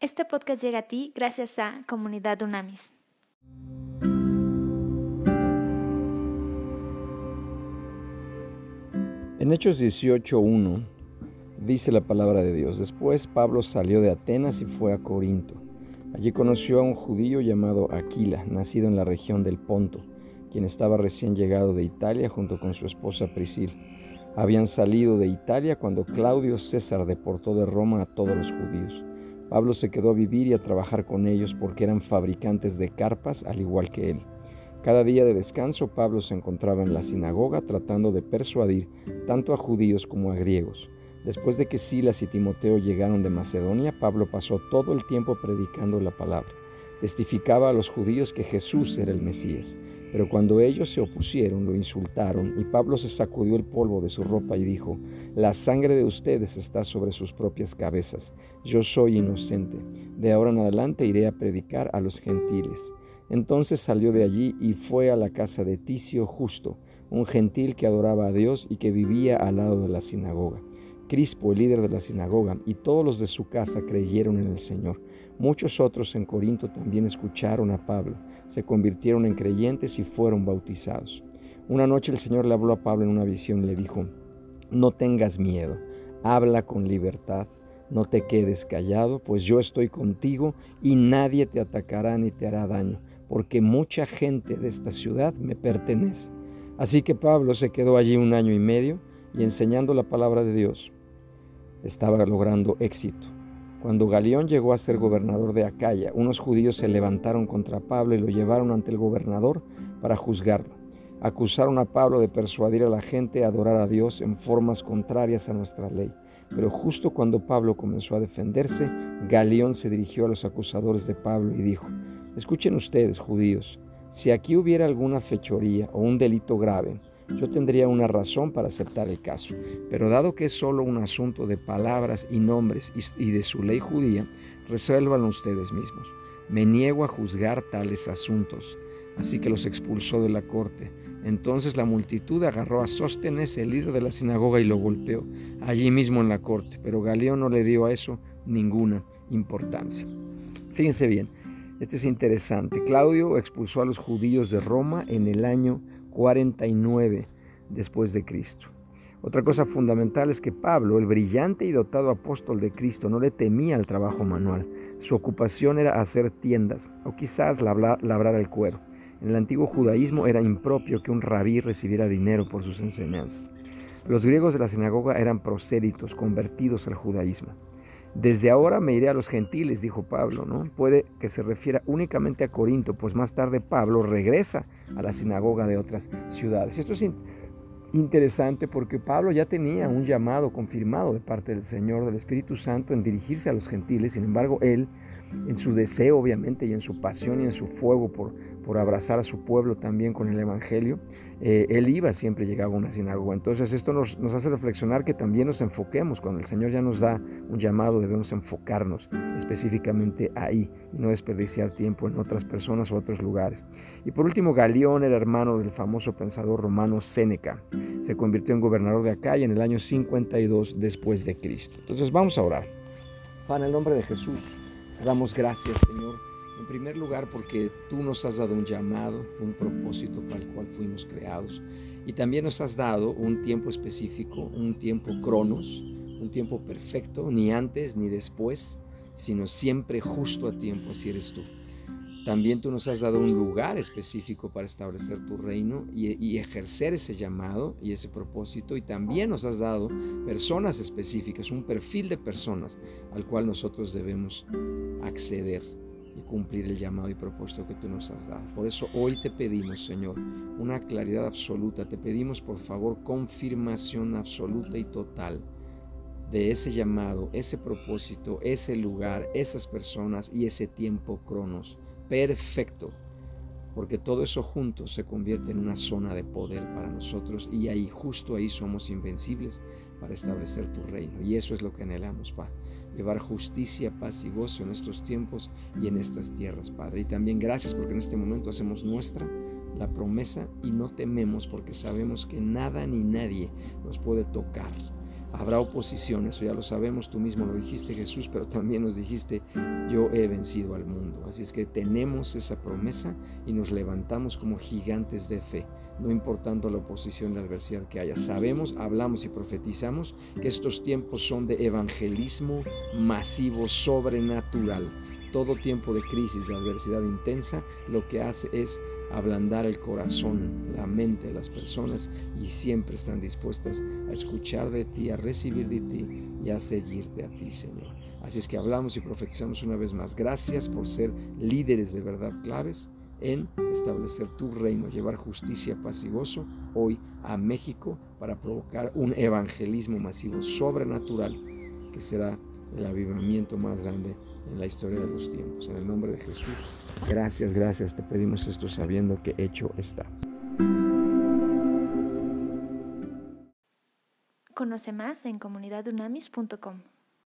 Este podcast llega a ti gracias a Comunidad Unamis. En Hechos 18.1 dice la palabra de Dios. Después Pablo salió de Atenas y fue a Corinto. Allí conoció a un judío llamado Aquila, nacido en la región del Ponto, quien estaba recién llegado de Italia junto con su esposa Priscila. Habían salido de Italia cuando Claudio César deportó de Roma a todos los judíos. Pablo se quedó a vivir y a trabajar con ellos porque eran fabricantes de carpas al igual que él. Cada día de descanso Pablo se encontraba en la sinagoga tratando de persuadir tanto a judíos como a griegos. Después de que Silas y Timoteo llegaron de Macedonia, Pablo pasó todo el tiempo predicando la palabra. Testificaba a los judíos que Jesús era el Mesías. Pero cuando ellos se opusieron, lo insultaron, y Pablo se sacudió el polvo de su ropa y dijo, La sangre de ustedes está sobre sus propias cabezas, yo soy inocente, de ahora en adelante iré a predicar a los gentiles. Entonces salió de allí y fue a la casa de Ticio Justo, un gentil que adoraba a Dios y que vivía al lado de la sinagoga. Crispo, el líder de la sinagoga, y todos los de su casa creyeron en el Señor. Muchos otros en Corinto también escucharon a Pablo, se convirtieron en creyentes y fueron bautizados. Una noche el Señor le habló a Pablo en una visión y le dijo, no tengas miedo, habla con libertad, no te quedes callado, pues yo estoy contigo y nadie te atacará ni te hará daño, porque mucha gente de esta ciudad me pertenece. Así que Pablo se quedó allí un año y medio y enseñando la palabra de Dios estaba logrando éxito. Cuando Galión llegó a ser gobernador de Acaya, unos judíos se levantaron contra Pablo y lo llevaron ante el gobernador para juzgarlo. Acusaron a Pablo de persuadir a la gente a adorar a Dios en formas contrarias a nuestra ley. Pero justo cuando Pablo comenzó a defenderse, Galión se dirigió a los acusadores de Pablo y dijo, Escuchen ustedes, judíos, si aquí hubiera alguna fechoría o un delito grave, yo tendría una razón para aceptar el caso. Pero dado que es solo un asunto de palabras y nombres y de su ley judía, resuélvanlo ustedes mismos. Me niego a juzgar tales asuntos. Así que los expulsó de la corte. Entonces la multitud agarró a Sóstenes, el líder de la sinagoga, y lo golpeó, allí mismo en la corte. Pero Galeón no le dio a eso ninguna importancia. Fíjense bien, este es interesante. Claudio expulsó a los judíos de Roma en el año 49 después de Cristo. Otra cosa fundamental es que Pablo, el brillante y dotado apóstol de Cristo, no le temía al trabajo manual. Su ocupación era hacer tiendas o quizás labrar el cuero. En el antiguo judaísmo era impropio que un rabí recibiera dinero por sus enseñanzas. Los griegos de la sinagoga eran prosélitos, convertidos al judaísmo. Desde ahora me iré a los gentiles, dijo Pablo, ¿no? Puede que se refiera únicamente a Corinto, pues más tarde Pablo regresa a la sinagoga de otras ciudades. Esto es interesante porque Pablo ya tenía un llamado confirmado de parte del Señor, del Espíritu Santo, en dirigirse a los gentiles. Sin embargo, él, en su deseo, obviamente, y en su pasión y en su fuego por, por abrazar a su pueblo también con el Evangelio, eh, él iba siempre, llegaba a una sinagoga. Entonces esto nos, nos, hace reflexionar que también nos enfoquemos. Cuando el Señor ya nos da un llamado, debemos enfocarnos específicamente ahí y no desperdiciar tiempo en otras personas o otros lugares. Y por último, Galión era hermano del famoso pensador romano Séneca. Se convirtió en gobernador de Acaya en el año 52 después de Cristo. Entonces vamos a orar. Para el nombre de Jesús, damos gracias, Señor en primer lugar, porque tú nos has dado un llamado, un propósito para el cual fuimos creados. Y también nos has dado un tiempo específico, un tiempo cronos, un tiempo perfecto, ni antes ni después, sino siempre justo a tiempo, así eres tú. También tú nos has dado un lugar específico para establecer tu reino y, ejercer ese llamado y ese propósito. Y también nos has dado personas específicas, un perfil de personas al cual nosotros debemos acceder y cumplir el llamado y propósito que tú nos has dado. Por eso hoy te pedimos, Señor, una claridad absoluta. Te pedimos, por favor, confirmación absoluta y total de ese llamado, ese propósito, ese lugar, esas personas y ese tiempo cronos. Perfecto. Porque todo eso juntos se convierte en una zona de poder para nosotros y ahí, justo ahí, somos invencibles para establecer tu reino. Y eso es lo que anhelamos, Padre llevar justicia, paz y gozo en estos tiempos y en estas tierras, Padre. Y también gracias porque en este momento hacemos nuestra la promesa y no tememos porque sabemos que nada ni nadie nos puede tocar. Habrá oposición, eso ya lo sabemos, tú mismo lo dijiste Jesús, pero también nos dijiste, yo he vencido al mundo. Así es que tenemos esa promesa y nos levantamos como gigantes de fe, no importando la oposición y la adversidad que haya. Sabemos, hablamos y profetizamos que estos tiempos son de evangelismo masivo, sobrenatural. Todo tiempo de crisis, de adversidad intensa, lo que hace es ablandar el corazón, la mente de las personas y siempre están dispuestas a escuchar de ti, a recibir de ti y a seguirte a ti, Señor. Así es que hablamos y profetizamos una vez más. Gracias por ser líderes de verdad claves en establecer tu reino, llevar justicia, paz y gozo hoy a México para provocar un evangelismo masivo sobrenatural que será el avivamiento más grande en la historia de los tiempos. En el nombre de Jesús, gracias, gracias. Te pedimos esto sabiendo que hecho está. Conoce más en comunidadunamis.com.